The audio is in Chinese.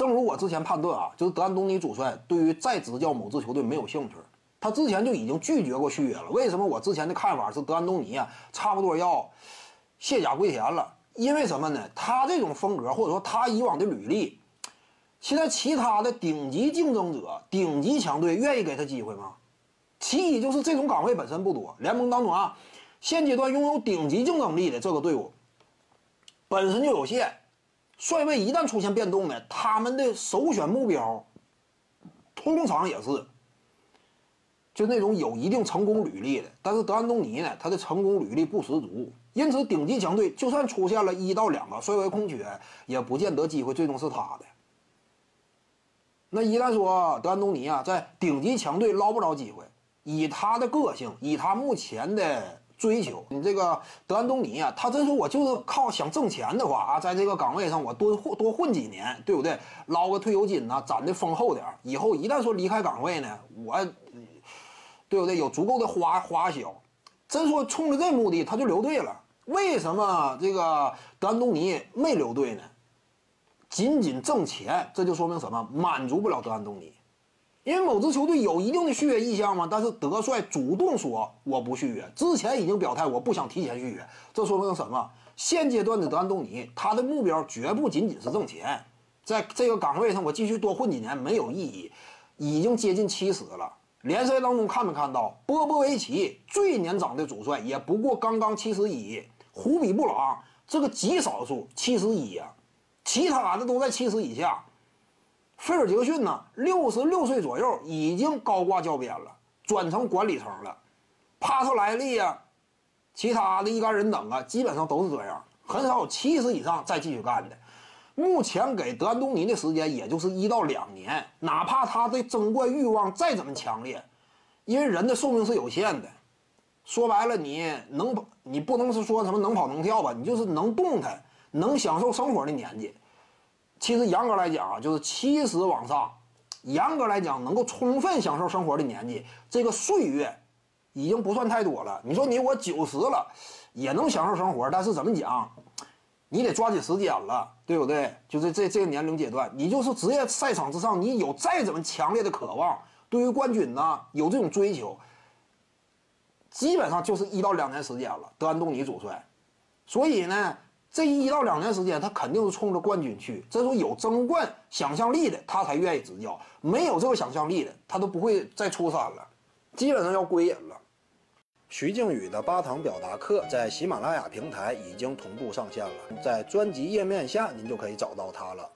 正如我之前判断啊，就是德安东尼主帅对于再执教某支球队没有兴趣，他之前就已经拒绝过续约了。为什么我之前的看法是德安东尼啊，差不多要卸甲归田了？因为什么呢？他这种风格或者说他以往的履历，现在其他的顶级竞争者、顶级强队愿意给他机会吗？其一就是这种岗位本身不多，联盟当中啊，现阶段拥有顶级竞争力的这个队伍本身就有限。帅位一旦出现变动呢，他们的首选目标通常也是就那种有一定成功履历的。但是德安东尼呢，他的成功履历不十足，因此顶级强队就算出现了一到两个帅位空缺，也不见得机会最终是他的。那一旦说德安东尼啊，在顶级强队捞不着机会，以他的个性，以他目前的。追求你这个德安东尼啊，他真说我就是靠想挣钱的话啊，在这个岗位上我多混多混几年，对不对？捞个退休金呢，攒的丰厚点以后一旦说离开岗位呢，我，对不对？有足够的花花销，真说冲着这目的他就留队了。为什么这个德安东尼没留队呢？仅仅挣钱，这就说明什么？满足不了德安东尼。因为某支球队有一定的续约意向嘛，但是德帅主动说我不续约，之前已经表态我不想提前续约，这说明什么？现阶段的德安东尼，他的目标绝不仅仅是挣钱，在这个岗位上我继续多混几年没有意义，已经接近七十了。联赛当中看没看到波波维奇最年长的主帅也不过刚刚七十一，胡比布朗这个极少数七十一呀，其他的都在七十以下。菲尔杰克逊呢，六十六岁左右已经高挂教鞭了，转成管理层了。帕特莱利呀，其他的一干人等啊，基本上都是这样，很少有七十以上再继续干的。目前给德安东尼的时间也就是一到两年，哪怕他的争冠欲望再怎么强烈，因为人的寿命是有限的。说白了，你能，你不能是说什么能跑能跳吧，你就是能动弹、能享受生活的年纪。其实严格来讲啊，就是七十往上，严格来讲能够充分享受生活的年纪，这个岁月已经不算太多了。你说你我九十了，也能享受生活，但是怎么讲，你得抓紧时间了，对不对？就是这这个年龄阶段，你就是职业赛场之上，你有再怎么强烈的渴望，对于冠军呢有这种追求，基本上就是一到两年时间了。德安东尼主帅，所以呢。这一到两年时间，他肯定是冲着冠军去。这种有争冠想象力的，他才愿意执教；没有这个想象力的，他都不会再出山了，基本上要归隐了。徐静宇的八堂表达课在喜马拉雅平台已经同步上线了，在专辑页面下您就可以找到它了。